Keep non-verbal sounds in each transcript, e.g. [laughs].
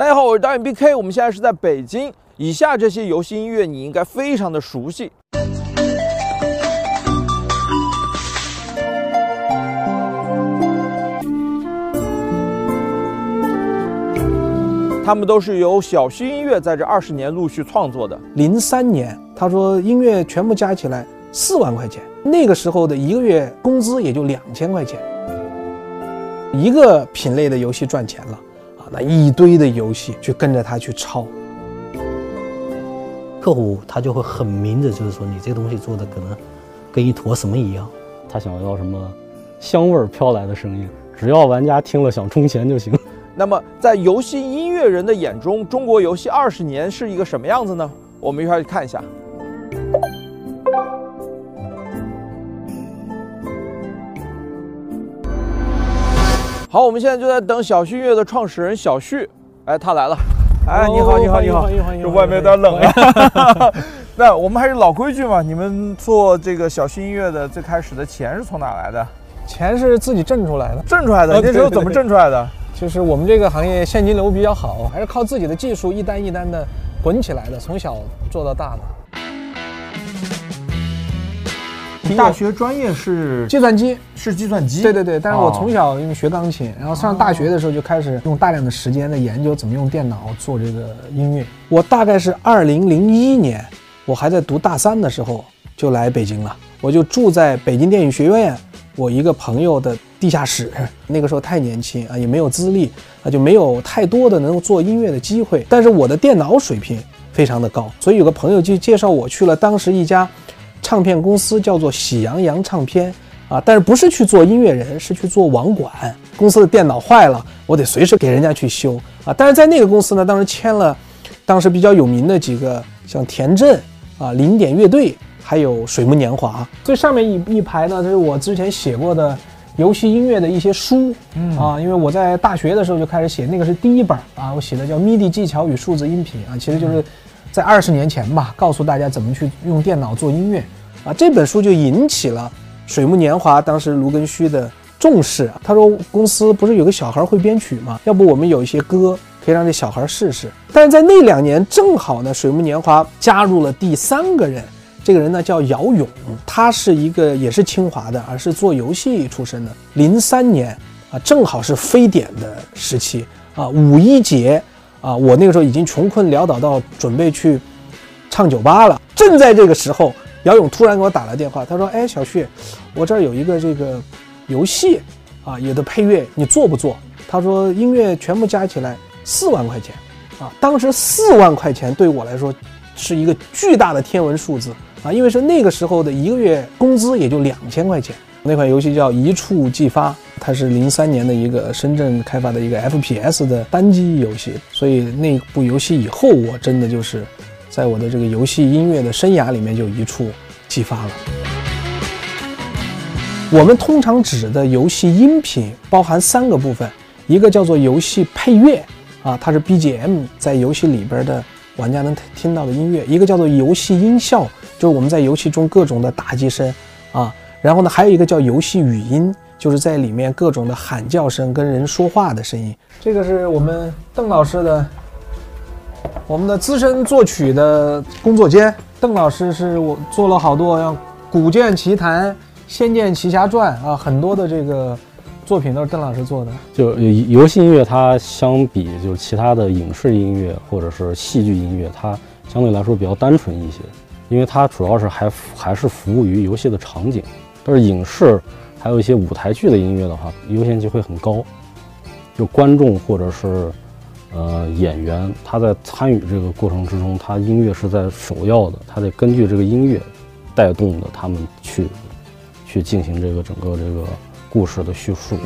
大家好，我是导演 BK，我们现在是在北京。以下这些游戏音乐你应该非常的熟悉，他们都是由小旭音乐在这二十年陆续创作的。零三年，他说音乐全部加起来四万块钱，那个时候的一个月工资也就两千块钱，一个品类的游戏赚钱了，那一堆的游戏去跟着他去抄。客户他就会很明着，就是说你这个东西做的可能跟一坨什么一样，他想要什么香味儿飘来的声音，只要玩家听了想充钱就行。那么在游戏音乐人的眼中，中国游戏二十年是一个什么样子呢？我们一块去看一下。好，我们现在就在等小旭乐的创始人小旭，哎，他来了。哎，你好，你好，你好，你好，这外面有点冷呀。[laughs] [laughs] 那我们还是老规矩嘛，你们做这个小旭音乐的最开始的钱是从哪来的？钱是自己挣出来的，挣出来的。那时候怎么挣出来的？就是我们这个行业现金流比较好，还是靠自己的技术一单一单的滚起来的，从小做到大的。大学专业是计算机，是计算机。对对对，但是我从小因为学钢琴，然后上大学的时候就开始用大量的时间在研究怎么用电脑做这个音乐。我大概是二零零一年，我还在读大三的时候就来北京了，我就住在北京电影学院我一个朋友的地下室。那个时候太年轻啊，也没有资历啊，就没有太多的能够做音乐的机会。但是我的电脑水平非常的高，所以有个朋友就介绍我去了当时一家。唱片公司叫做喜羊羊唱片啊，但是不是去做音乐人，是去做网管。公司的电脑坏了，我得随时给人家去修啊。但是在那个公司呢，当时签了当时比较有名的几个，像田震啊、零点乐队，还有水木年华。最上面一一排呢，这是我之前写过的游戏音乐的一些书啊。因为我在大学的时候就开始写，那个是第一本啊，我写的叫《MIDI 技巧与数字音频》啊，其实就是。在二十年前吧，告诉大家怎么去用电脑做音乐，啊，这本书就引起了水木年华当时卢庚戌的重视。他说，公司不是有个小孩会编曲吗？要不我们有一些歌可以让这小孩试试。但是在那两年，正好呢，水木年华加入了第三个人，这个人呢叫姚勇，他是一个也是清华的，而是做游戏出身的。零三年啊，正好是非典的时期啊，五一节。啊，我那个时候已经穷困潦倒到准备去唱酒吧了。正在这个时候，姚勇突然给我打了电话，他说：“哎，小旭，我这儿有一个这个游戏啊，有的配乐，你做不做？”他说：“音乐全部加起来四万块钱啊！”当时四万块钱对我来说是一个巨大的天文数字啊，因为是那个时候的一个月工资也就两千块钱。那款游戏叫《一触即发》，它是零三年的一个深圳开发的一个 FPS 的单机游戏，所以那部游戏以后，我真的就是在我的这个游戏音乐的生涯里面就一触即发了。我们通常指的游戏音频包含三个部分，一个叫做游戏配乐啊，它是 BGM 在游戏里边的玩家能听到的音乐；一个叫做游戏音效，就是我们在游戏中各种的打击声啊。然后呢，还有一个叫游戏语音，就是在里面各种的喊叫声、跟人说话的声音。这个是我们邓老师的，我们的资深作曲的工作间。邓老师是我做了好多像《古剑奇谭》《仙剑奇侠传》啊，很多的这个作品都是邓老师做的。就游戏音乐，它相比就是其他的影视音乐或者是戏剧音乐，它相对来说比较单纯一些，因为它主要是还还是服务于游戏的场景。但是影视还有一些舞台剧的音乐的话，优先级会很高。就观众或者是呃演员，他在参与这个过程之中，他音乐是在首要的，他得根据这个音乐带动的他们去去进行这个整个这个故事的叙述。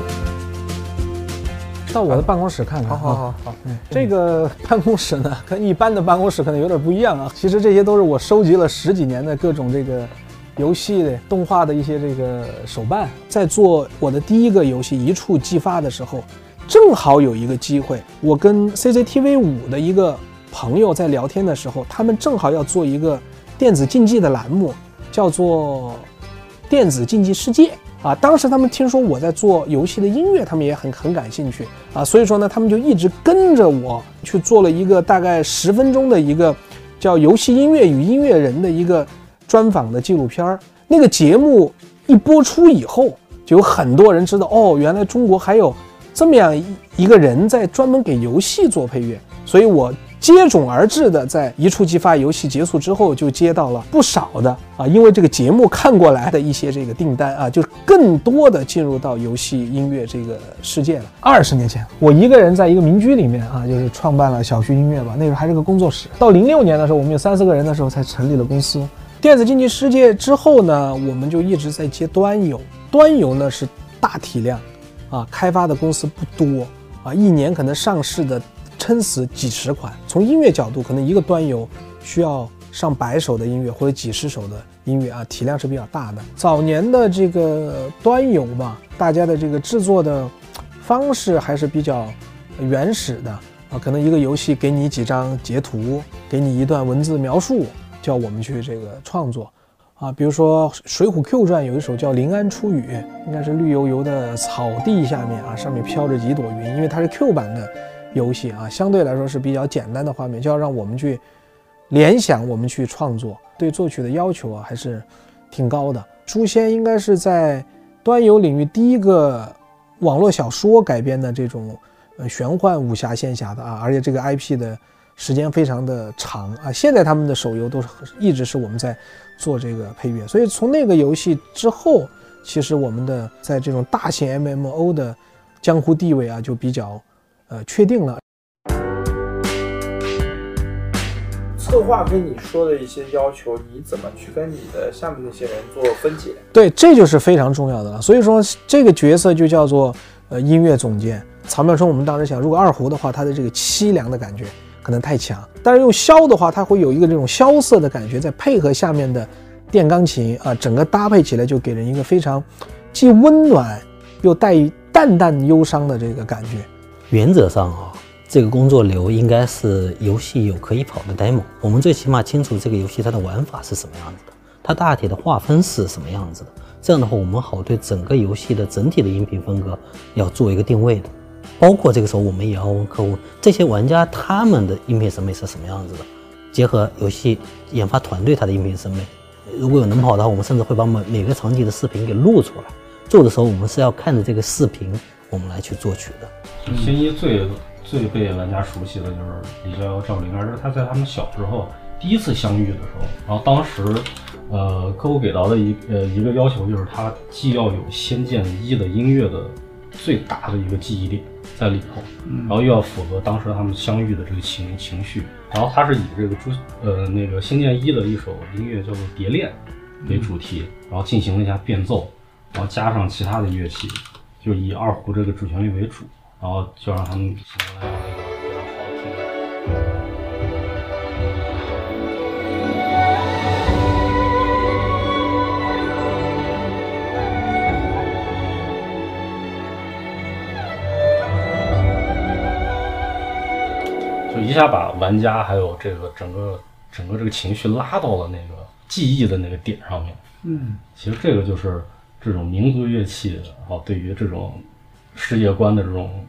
到我的办公室看看。好好好好。这个办公室呢，跟一般的办公室可能有点不一样啊。其实这些都是我收集了十几年的各种这个。游戏的动画的一些这个手办，在做我的第一个游戏一触即发的时候，正好有一个机会，我跟 CCTV 五的一个朋友在聊天的时候，他们正好要做一个电子竞技的栏目，叫做《电子竞技世界》啊，当时他们听说我在做游戏的音乐，他们也很很感兴趣啊，所以说呢，他们就一直跟着我去做了一个大概十分钟的一个叫《游戏音乐与音乐人》的一个专访的纪录片儿。那个节目一播出以后，就有很多人知道哦，原来中国还有这么样一一个人在专门给游戏做配乐，所以我。接踵而至的，在一触即发游戏结束之后，就接到了不少的啊，因为这个节目看过来的一些这个订单啊，就更多的进入到游戏音乐这个世界了。二十年前，我一个人在一个民居里面啊，就是创办了小旭音乐吧，那时候还是个工作室。到零六年的时候，我们有三四个人的时候，才成立了公司。电子竞技世界之后呢，我们就一直在接端游，端游呢是大体量，啊，开发的公司不多啊，一年可能上市的。撑死几十款。从音乐角度，可能一个端游需要上百首的音乐或者几十首的音乐啊，体量是比较大的。早年的这个端游吧，大家的这个制作的方式还是比较原始的啊，可能一个游戏给你几张截图，给你一段文字描述，叫我们去这个创作啊。比如说《水浒 Q 传》有一首叫《临安初雨》，应该是绿油油的草地下面啊，上面飘着几朵云，因为它是 Q 版的。游戏啊，相对来说是比较简单的画面，就要让我们去联想，我们去创作，对作曲的要求啊还是挺高的。诛仙应该是在端游领域第一个网络小说改编的这种呃玄幻武侠仙侠的啊，而且这个 IP 的时间非常的长啊。现在他们的手游都是一直是我们在做这个配乐，所以从那个游戏之后，其实我们的在这种大型 MMO 的江湖地位啊就比较。呃，确定了。策划跟你说的一些要求，你怎么去跟你的下面那些人做分解？对，这就是非常重要的了。所以说，这个角色就叫做呃音乐总监曹妙春。我们当时想，如果二胡的话，他的这个凄凉的感觉可能太强；但是用箫的话，它会有一个这种萧瑟的感觉，再配合下面的电钢琴啊，整个搭配起来就给人一个非常既温暖又带淡淡忧伤的这个感觉。原则上啊，这个工作流应该是游戏有可以跑的 demo，我们最起码清楚这个游戏它的玩法是什么样子的，它大体的划分是什么样子的。这样的话，我们好对整个游戏的整体的音频风格要做一个定位的。包括这个时候，我们也要问客户，这些玩家他们的音频审美是什么样子的，结合游戏研发团队他的音频审美，如果有能跑的话，我们甚至会把每每个场景的视频给录出来。做的时候，我们是要看着这个视频。我们来去作曲的。新一最最被玩家熟悉的就是李逍遥、赵灵儿，是他在他们小时候第一次相遇的时候。然后当时，呃，客户给到的一呃一个要求就是他既要有《仙剑一》的音乐的最大的一个记忆点在里头，然后又要符合当时他们相遇的这个情情绪。然后他是以这个朱呃那个《仙剑一》的一首音乐叫做《蝶恋》为主题，然后进行了一下变奏，然后加上其他的乐器。就以二胡这个主旋律为主，然后就让他们形一下把玩家还有这个整个整个这个情绪拉到了那个记忆的那个点上面。嗯，其实这个就是。这种民族乐器，啊，对于这种世界观的这种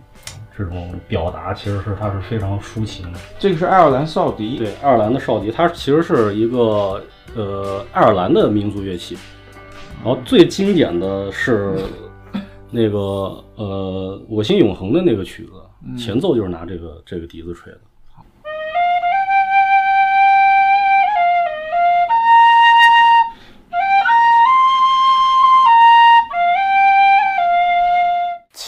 这种表达，其实是它是非常抒情的。这个是爱尔兰哨笛，对，爱尔兰的哨笛，它其实是一个呃爱尔兰的民族乐器。然后最经典的是 [laughs] 那个呃我心永恒的那个曲子，前奏就是拿这个这个笛子吹的。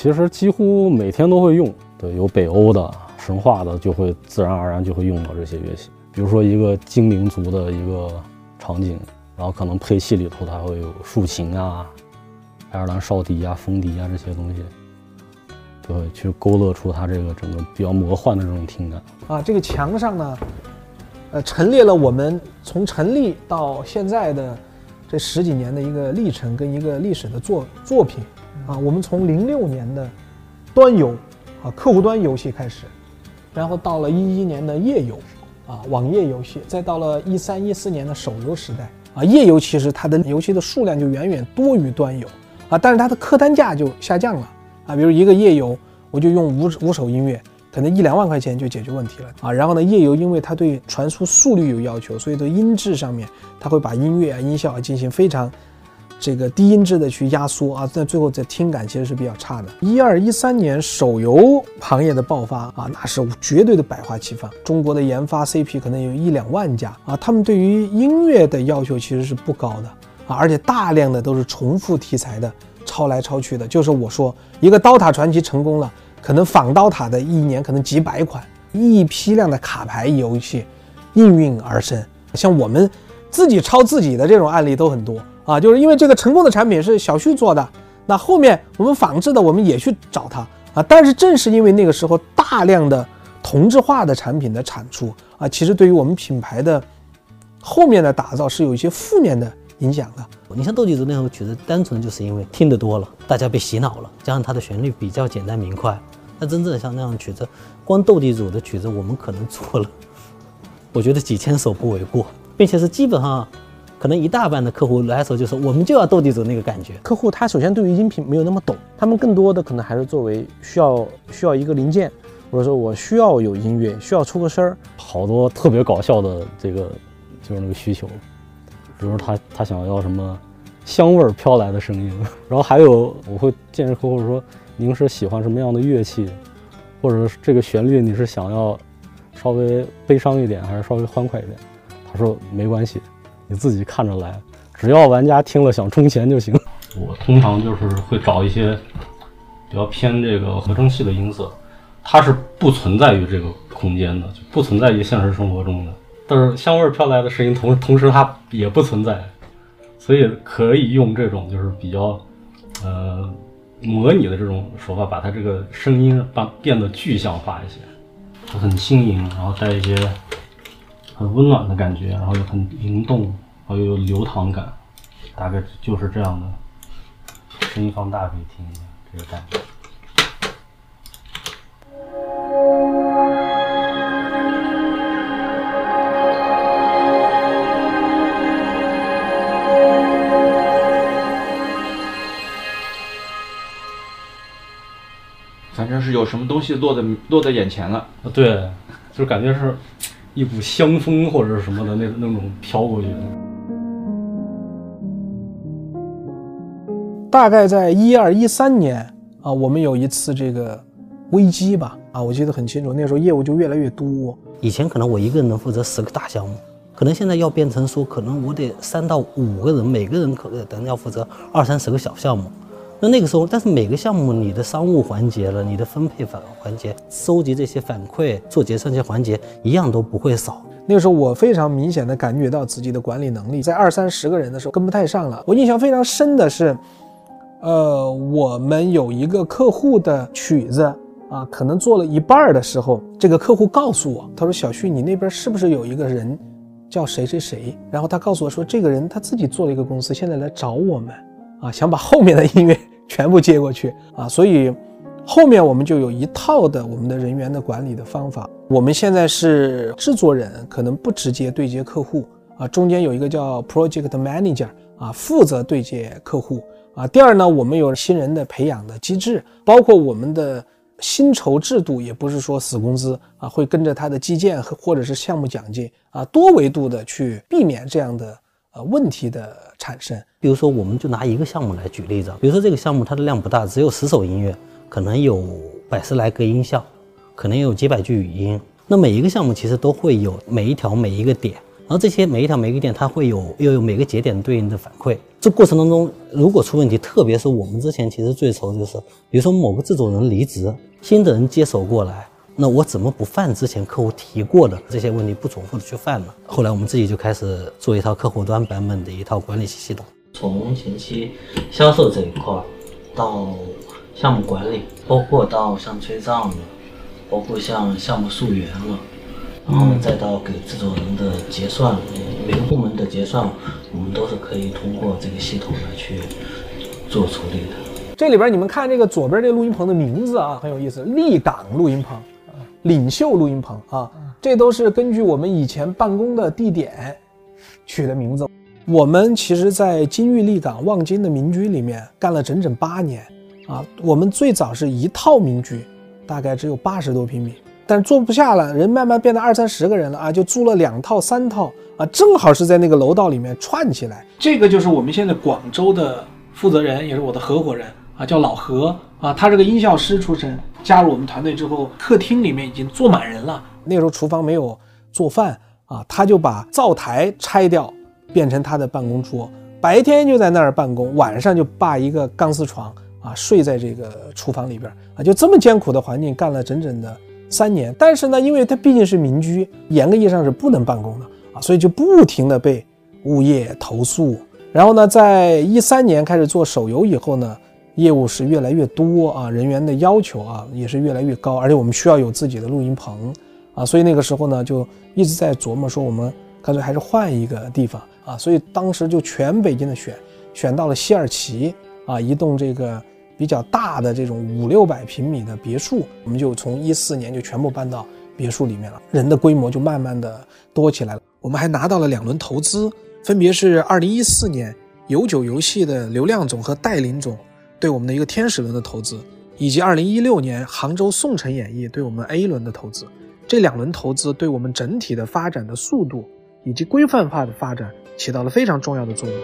其实几乎每天都会用，对，有北欧的、神话的，就会自然而然就会用到这些乐器。比如说一个精灵族的一个场景，然后可能配器里头它会有竖琴啊、爱尔兰哨笛啊、风笛啊这些东西，就会去勾勒出它这个整个比较魔幻的这种听感。啊，这个墙上呢，呃，陈列了我们从成立到现在的这十几年的一个历程跟一个历史的作作品。啊，我们从零六年的端游啊客户端游戏开始，然后到了一一年的页游啊网页游戏，再到了一三一四年的手游时代啊页游其实它的游戏的数量就远远多于端游啊，但是它的客单价就下降了啊。比如一个夜游，我就用五五首音乐，可能一两万块钱就解决问题了啊。然后呢，夜游因为它对传输速率有要求，所以对音质上面，它会把音乐啊、音效啊进行非常。这个低音质的去压缩啊，在最后这听感其实是比较差的。一二一三年手游行业的爆发啊，那是绝对的百花齐放。中国的研发 CP 可能有一两万家啊，他们对于音乐的要求其实是不高的啊，而且大量的都是重复题材的，抄来抄去的。就是我说一个刀塔传奇成功了，可能仿刀塔的一年可能几百款，一批量的卡牌游戏应运而生。像我们自己抄自己的这种案例都很多。啊，就是因为这个成功的产品是小旭做的，那后面我们仿制的我们也去找他啊。但是正是因为那个时候大量的同质化的产品的产出啊，其实对于我们品牌的后面的打造是有一些负面的影响的。你像斗地主那首曲子，单纯就是因为听得多了，大家被洗脑了，加上它的旋律比较简单明快。那真正的像那样曲子，光斗地主的曲子，我们可能做了，[laughs] 我觉得几千首不为过，并且是基本上。可能一大半的客户来的时候，就是我们就要斗地主那个感觉。客户他首先对于音频没有那么懂，他们更多的可能还是作为需要需要一个零件，或者说我需要有音乐，需要出个声儿。好多特别搞笑的这个就是那个需求，比如他他想要什么香味儿飘来的声音，[laughs] 然后还有我会建议客户说，您是喜欢什么样的乐器，或者这个旋律你是想要稍微悲伤一点还是稍微欢快一点？他说没关系。你自己看着来，只要玩家听了想充钱就行。[laughs] 我通常就是会找一些比较偏这个合成器的音色，它是不存在于这个空间的，就不存在于现实生活中的。但是香味飘来的声音同同时它也不存在，所以可以用这种就是比较呃模拟的这种手法，把它这个声音把变得具象化一些，它很轻盈，然后带一些。很温暖的感觉，然后又很灵动，然后又有流淌感，大概就是这样的。声音放大可以听一下这个感觉。反正是有什么东西落在落在眼前了。啊，对，就感觉是。一股香风或者是什么的那那种飘过去。大概在一二一三年啊，我们有一次这个危机吧啊，我记得很清楚，那时候业务就越来越多。以前可能我一个人能负责十个大项目，可能现在要变成说，可能我得三到五个人，每个人可能要负责二三十个小项目。那那个时候，但是每个项目你的商务环节了，你的分配反环节，收集这些反馈，做结算这些环节，一样都不会少。那个时候我非常明显的感觉到自己的管理能力在二三十个人的时候跟不太上了。我印象非常深的是，呃，我们有一个客户的曲子啊，可能做了一半的时候，这个客户告诉我，他说：“小旭，你那边是不是有一个人叫谁谁谁？”然后他告诉我说，这个人他自己做了一个公司，现在来找我们。啊，想把后面的音乐全部接过去啊，所以后面我们就有一套的我们的人员的管理的方法。我们现在是制作人，可能不直接对接客户啊，中间有一个叫 project manager 啊，负责对接客户啊。第二呢，我们有新人的培养的机制，包括我们的薪酬制度，也不是说死工资啊，会跟着他的基建和或者是项目奖金啊，多维度的去避免这样的呃问题的。产生，比如说，我们就拿一个项目来举例子，比如说这个项目它的量不大，只有十首音乐，可能有百十来个音效，可能有几百句语音。那每一个项目其实都会有每一条每一个点，然后这些每一条每一个点，它会有又有每个节点对应的反馈。这过程当中，如果出问题，特别是我们之前其实最愁就是，比如说某个制作人离职，新的人接手过来。那我怎么不犯之前客户提过的这些问题，不重复的去犯呢？后来我们自己就开始做一套客户端版本的一套管理系统，从前期销售这一块，到项目管理，包括到像催账了，包括像项目溯源了，然后再到给制作人的结算，每个部门的结算，我们都是可以通过这个系统来去做处理的。这里边你们看这个左边这个录音棚的名字啊，很有意思，立港录音棚。领袖录音棚啊，这都是根据我们以前办公的地点取的名字。我们其实，在金玉立港望京的民居里面干了整整八年啊。我们最早是一套民居，大概只有八十多平米，但是坐不下了，人慢慢变得二三十个人了啊，就租了两套、三套啊，正好是在那个楼道里面串起来。这个就是我们现在广州的负责人，也是我的合伙人啊，叫老何啊，他是个音效师出身，加入我们团队之后，客厅里面已经坐满人了。那时候厨房没有做饭啊，他就把灶台拆掉。变成他的办公桌，白天就在那儿办公，晚上就霸一个钢丝床啊，睡在这个厨房里边啊，就这么艰苦的环境干了整整的三年。但是呢，因为他毕竟是民居，严格意义上是不能办公的啊，所以就不停的被物业投诉。然后呢，在一三年开始做手游以后呢，业务是越来越多啊，人员的要求啊也是越来越高，而且我们需要有自己的录音棚啊，所以那个时候呢，就一直在琢磨说，我们干脆还是换一个地方。啊，所以当时就全北京的选，选到了西二旗啊，一栋这个比较大的这种五六百平米的别墅，我们就从一四年就全部搬到别墅里面了，人的规模就慢慢的多起来了。我们还拿到了两轮投资，分别是二零一四年有酒游戏的刘亮总和戴林总对我们的一个天使轮的投资，以及二零一六年杭州宋城演艺对我们 A 轮的投资。这两轮投资对我们整体的发展的速度以及规范化的发展。起到了非常重要的作用。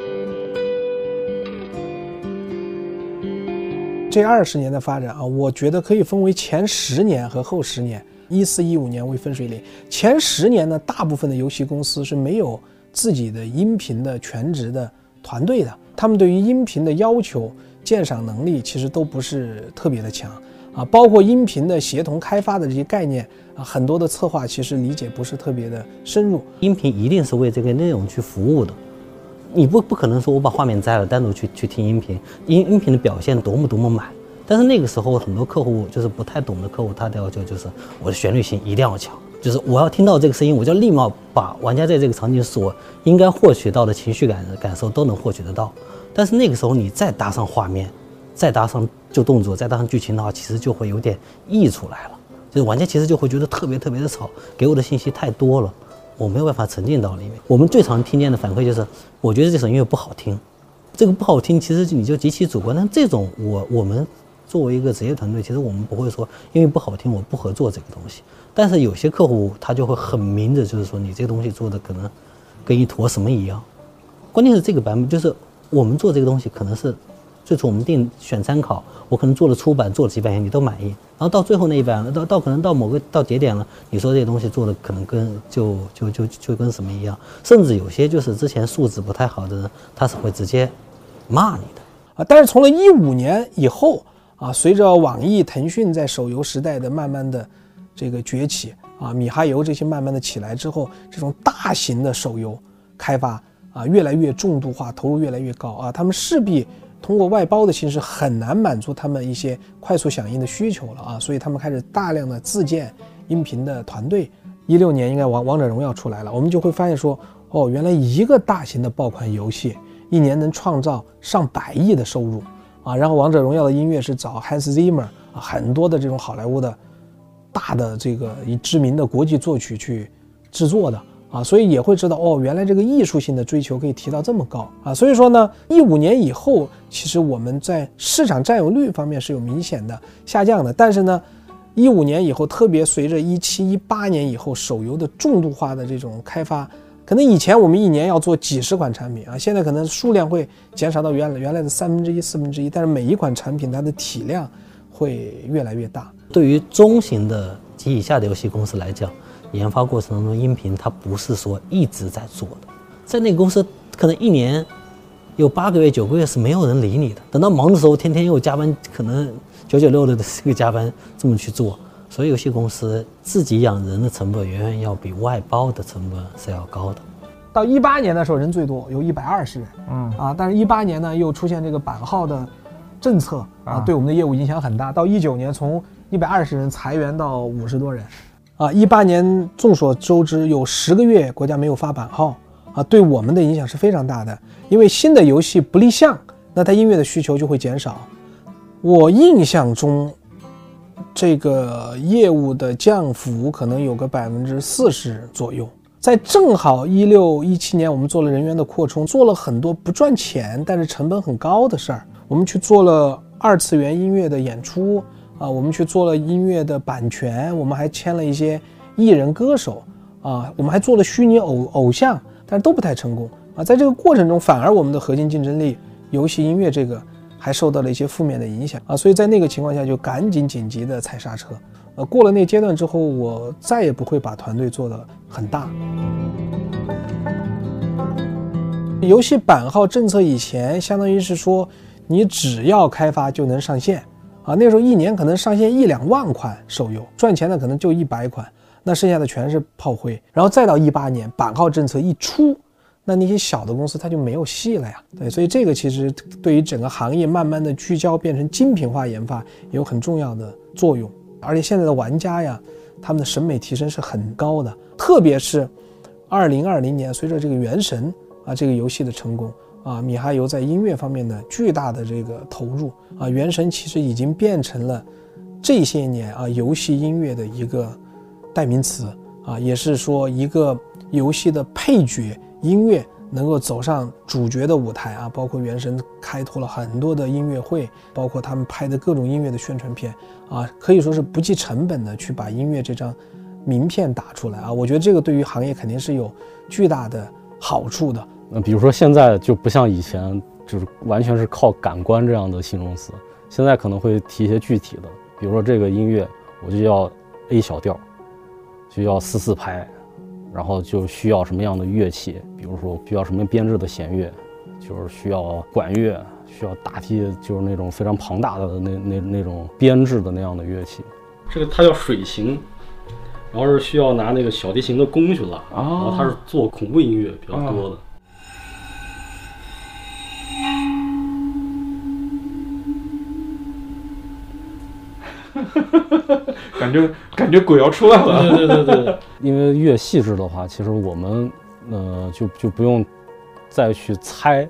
这二十年的发展啊，我觉得可以分为前十年和后十年。一四一五年为分水岭，前十年呢，大部分的游戏公司是没有自己的音频的全职的团队的，他们对于音频的要求、鉴赏能力其实都不是特别的强啊，包括音频的协同开发的这些概念。啊，很多的策划其实理解不是特别的深入。音频一定是为这个内容去服务的，你不不可能说我把画面摘了，单独去去听音频，音音频的表现多么多么满。但是那个时候很多客户就是不太懂的客户，他的要求就是我的旋律性一定要强，就是我要听到这个声音，我就要立马把玩家在这个场景所应该获取到的情绪感感受都能获取得到。但是那个时候你再搭上画面，再搭上就动作，再搭上剧情的话，其实就会有点溢出来了。就是玩家其实就会觉得特别特别的吵，给我的信息太多了，我没有办法沉浸到里面。我们最常听见的反馈就是，我觉得这首音乐不好听，这个不好听，其实你就极其主观。但这种我我们作为一个职业团队，其实我们不会说因为不好听我不合作这个东西。但是有些客户他就会很明着，就是说你这个东西做的可能跟一坨什么一样。关键是这个版本就是我们做这个东西可能是。最初我们定选参考，我可能做了出版，做了几百年，你都满意。然后到最后那一版，到到可能到某个到节点了，你说这些东西做的可能跟就就就就跟什么一样，甚至有些就是之前素质不太好的人，他是会直接骂你的啊。但是从了一五年以后啊，随着网易、腾讯在手游时代的慢慢的这个崛起啊，米哈游这些慢慢的起来之后，这种大型的手游开发啊，越来越重度化，投入越来越高啊，他们势必。通过外包的形式很难满足他们一些快速响应的需求了啊，所以他们开始大量的自建音频的团队。一六年应该王王者荣耀出来了，我们就会发现说，哦，原来一个大型的爆款游戏一年能创造上百亿的收入啊。然后王者荣耀的音乐是找 Hans Zimmer 啊，很多的这种好莱坞的大的这个以知名的国际作曲去制作的。啊，所以也会知道哦，原来这个艺术性的追求可以提到这么高啊。所以说呢，一五年以后，其实我们在市场占有率方面是有明显的下降的。但是呢，一五年以后，特别随着一七一八年以后手游的重度化的这种开发，可能以前我们一年要做几十款产品啊，现在可能数量会减少到原来原来的三分之一、四分之一，但是每一款产品它的体量会越来越大。对于中型的及以下的游戏公司来讲。研发过程当中，音频它不是说一直在做的，在那个公司可能一年有八个月、九个月是没有人理你的。等到忙的时候，天天又加班，可能九九六的这个加班这么去做。所以游戏公司自己养人的成本远远要比外包的成本是要高的。到一八年的时候，人最多有一百二十人，嗯啊，但是一八年呢又出现这个版号的政策啊，对我们的业务影响很大。到一九年，从一百二十人裁员到五十多人。啊，一八年众所周知有十个月国家没有发版号啊，对我们的影响是非常大的。因为新的游戏不立项，那它音乐的需求就会减少。我印象中，这个业务的降幅可能有个百分之四十左右在正好一六一七年，我们做了人员的扩充，做了很多不赚钱但是成本很高的事儿。我们去做了二次元音乐的演出啊，我们去做了音乐的版权，我们还签了一些艺人歌手啊，我们还做了虚拟偶偶像，但是都不太成功啊。在这个过程中，反而我们的核心竞争力游戏音乐这个还受到了一些负面的影响啊。所以在那个情况下，就赶紧紧急的踩刹车。呃，过了那阶段之后，我再也不会把团队做得很大。游戏版号政策以前，相当于是说，你只要开发就能上线，啊，那时候一年可能上线一两万款手游，赚钱的可能就一百款，那剩下的全是炮灰。然后再到一八年版号政策一出，那那些小的公司它就没有戏了呀。对，所以这个其实对于整个行业慢慢的聚焦变成精品化研发有很重要的作用。而且现在的玩家呀，他们的审美提升是很高的，特别是二零二零年，随着这个《原神》啊这个游戏的成功啊，米哈游在音乐方面的巨大的这个投入啊，《原神》其实已经变成了这些年啊游戏音乐的一个代名词啊，也是说一个游戏的配角音乐。能够走上主角的舞台啊，包括原神开拓了很多的音乐会，包括他们拍的各种音乐的宣传片啊，可以说是不计成本的去把音乐这张名片打出来啊。我觉得这个对于行业肯定是有巨大的好处的。那比如说现在就不像以前，就是完全是靠感官这样的形容词，现在可能会提一些具体的，比如说这个音乐我就要 A 小调，就要四四拍。然后就需要什么样的乐器，比如说需要什么编制的弦乐，就是需要管乐，需要大批就是那种非常庞大的那那那种编制的那样的乐器。这个它叫水琴，然后是需要拿那个小提琴的弓去拉，然后它是做恐怖音乐比较多的。感觉感觉鬼要出来了，对对对对。[laughs] 因为越细致的话，其实我们呃就就不用再去猜，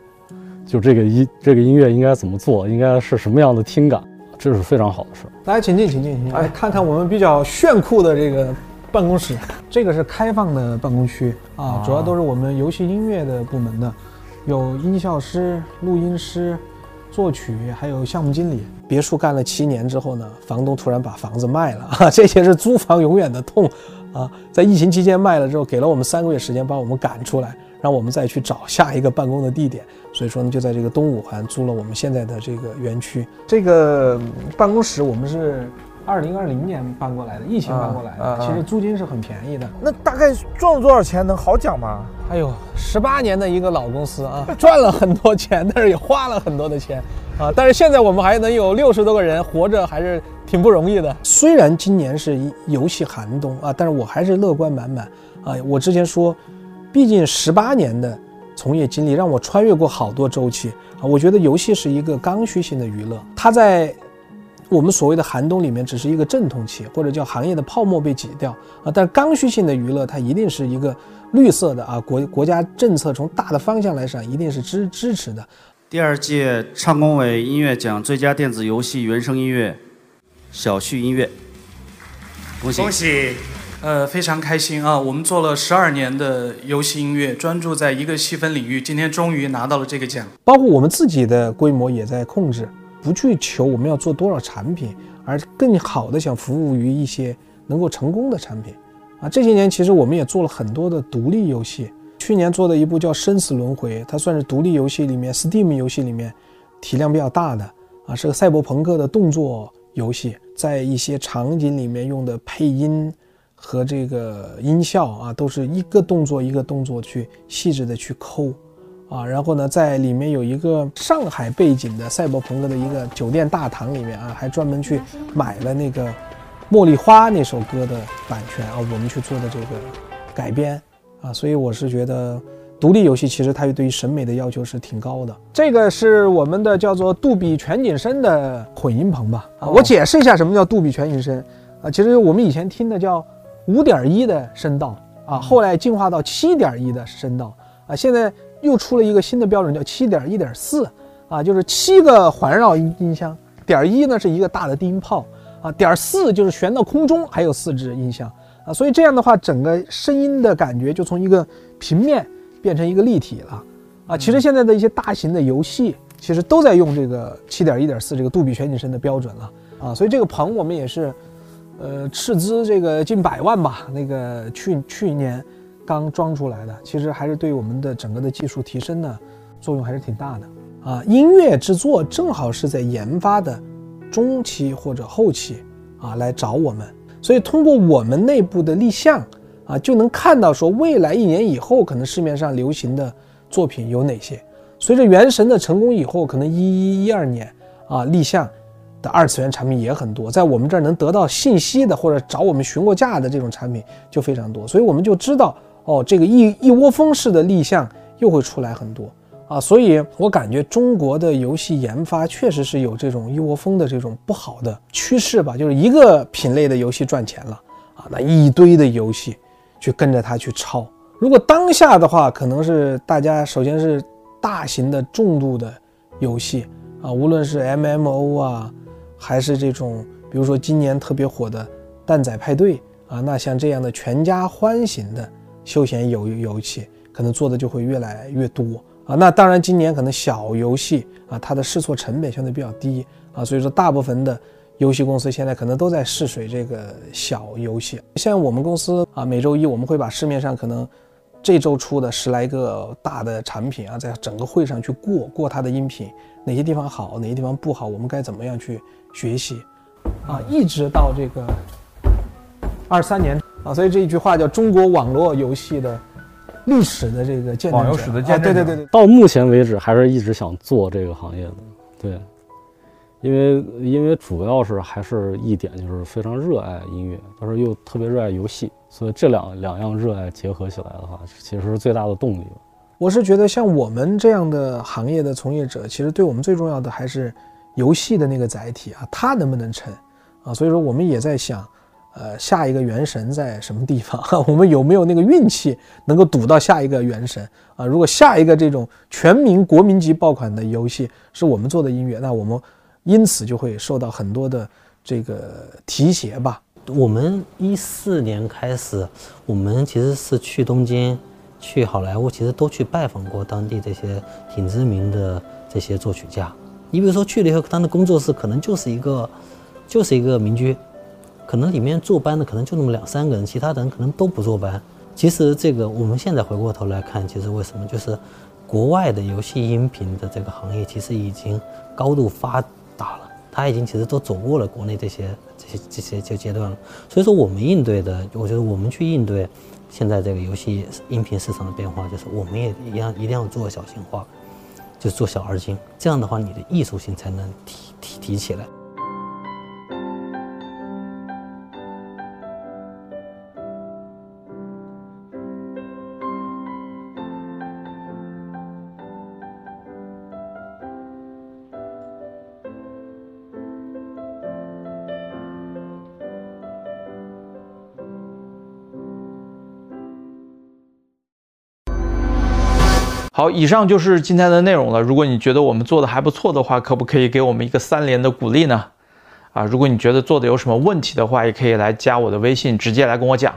就这个音这个音乐应该怎么做，应该是什么样的听感，这是非常好的事。大家请进，请进，请进，来看看我们比较炫酷的这个办公室。这个是开放的办公区啊，主要都是我们游戏音乐的部门的，有音效师、录音师。作曲还有项目经理，别墅干了七年之后呢，房东突然把房子卖了 [laughs] 啊，这些是租房永远的痛啊。在疫情期间卖了之后，给了我们三个月时间把我们赶出来，让我们再去找下一个办公的地点。所以说呢，就在这个东五环租了我们现在的这个园区。这个办公室我们是。二零二零年搬过来的，疫情搬过来的，其实租金是很便宜的。那大概赚了多少钱？能好讲吗？哎呦，十八年的一个老公司啊，[laughs] 赚了很多钱，但是也花了很多的钱啊。但是现在我们还能有六十多个人活着，还是挺不容易的。虽然今年是游戏寒冬啊，但是我还是乐观满满啊。我之前说，毕竟十八年的从业经历让我穿越过好多周期啊。我觉得游戏是一个刚需性的娱乐，它在。我们所谓的寒冬里面只是一个阵痛期，或者叫行业的泡沫被挤掉啊。但刚需性的娱乐，它一定是一个绿色的啊。国国家政策从大的方向来上，一定是支支持的。第二届唱工委音乐奖最佳电子游戏原声音乐，小旭音乐，恭喜恭喜！呃，非常开心啊！我们做了十二年的游戏音乐，专注在一个细分领域，今天终于拿到了这个奖。包括我们自己的规模也在控制。不去求我们要做多少产品，而更好的想服务于一些能够成功的产品，啊，这些年其实我们也做了很多的独立游戏。去年做的一部叫《生死轮回》，它算是独立游戏里面 Steam 游戏里面体量比较大的，啊，是个赛博朋克的动作游戏，在一些场景里面用的配音和这个音效啊，都是一个动作一个动作去细致的去抠。啊，然后呢，在里面有一个上海背景的赛博朋克的一个酒店大堂里面啊，还专门去买了那个《茉莉花》那首歌的版权啊，我们去做的这个改编啊，所以我是觉得独立游戏其实它对于审美的要求是挺高的。这个是我们的叫做杜比全景声的混音棚吧？啊，我解释一下什么叫杜比全景声啊，其实我们以前听的叫五点一的声道啊，后来进化到七点一的声道啊，现在。又出了一个新的标准，叫七点一点四，啊，就是七个环绕音音箱，点一呢是一个大的低音炮，啊，点四就是悬到空中还有四支音箱，啊，所以这样的话，整个声音的感觉就从一个平面变成一个立体了啊。其实现在的一些大型的游戏，其实都在用这个七点一点四这个杜比全景声的标准了啊。所以这个棚我们也是，呃，斥资这个近百万吧，那个去去年刚装出来的，其实还是对我们的整个的技术提升呢作用还是挺大的啊。音乐制作正好是在研发的中期或者后期啊来找我们。所以通过我们内部的立项啊，就能看到说未来一年以后可能市面上流行的作品有哪些。随着《原神》的成功以后，可能一一一二年啊立项的二次元产品也很多，在我们这儿能得到信息的或者找我们询过价的这种产品就非常多。所以我们就知道哦，这个一一窝蜂式的立项又会出来很多。啊，所以我感觉中国的游戏研发确实是有这种一窝蜂的这种不好的趋势吧，就是一个品类的游戏赚钱了啊，那一堆的游戏去跟着它去抄。如果当下的话，可能是大家首先是大型的重度的游戏啊，无论是 MMO 啊，还是这种比如说今年特别火的蛋仔派对啊，那像这样的全家欢型的休闲游游戏，可能做的就会越来越多。啊，那当然，今年可能小游戏啊，它的试错成本相对比较低啊，所以说大部分的游戏公司现在可能都在试水这个小游戏。像我们公司啊，每周一我们会把市面上可能这周出的十来个大的产品啊，在整个会上去过过它的音频，哪些地方好，哪些地方不好，我们该怎么样去学习啊，一直到这个二三年啊，所以这一句话叫中国网络游戏的。历史的这个见证，网游史的见证。对对对对，到目前为止还是一直想做这个行业的。对，因为因为主要是还是一点就是非常热爱音乐，但是又特别热爱游戏，所以这两两样热爱结合起来的话，其实是最大的动力。我是觉得像我们这样的行业的从业者，其实对我们最重要的还是游戏的那个载体啊，它能不能成啊？所以说我们也在想。呃，下一个元神在什么地方？[laughs] 我们有没有那个运气能够赌到下一个元神啊？如果下一个这种全民国民级爆款的游戏是我们做的音乐，那我们因此就会受到很多的这个提携吧。我们一四年开始，我们其实是去东京、去好莱坞，其实都去拜访过当地这些挺知名的这些作曲家。你比如说去了以后，他的工作室可能就是一个，就是一个民居。可能里面坐班的可能就那么两三个人，其他的人可能都不坐班。其实这个我们现在回过头来看，其实为什么就是国外的游戏音频的这个行业其实已经高度发达了，它已经其实都走过了国内这些这些这些这阶段了。所以说我们应对的，我觉得我们去应对现在这个游戏音频市场的变化，就是我们也一样一定要做小型化，就做小而精，这样的话你的艺术性才能提提提起来。好，以上就是今天的内容了。如果你觉得我们做的还不错的话，可不可以给我们一个三连的鼓励呢？啊，如果你觉得做的有什么问题的话，也可以来加我的微信，直接来跟我讲。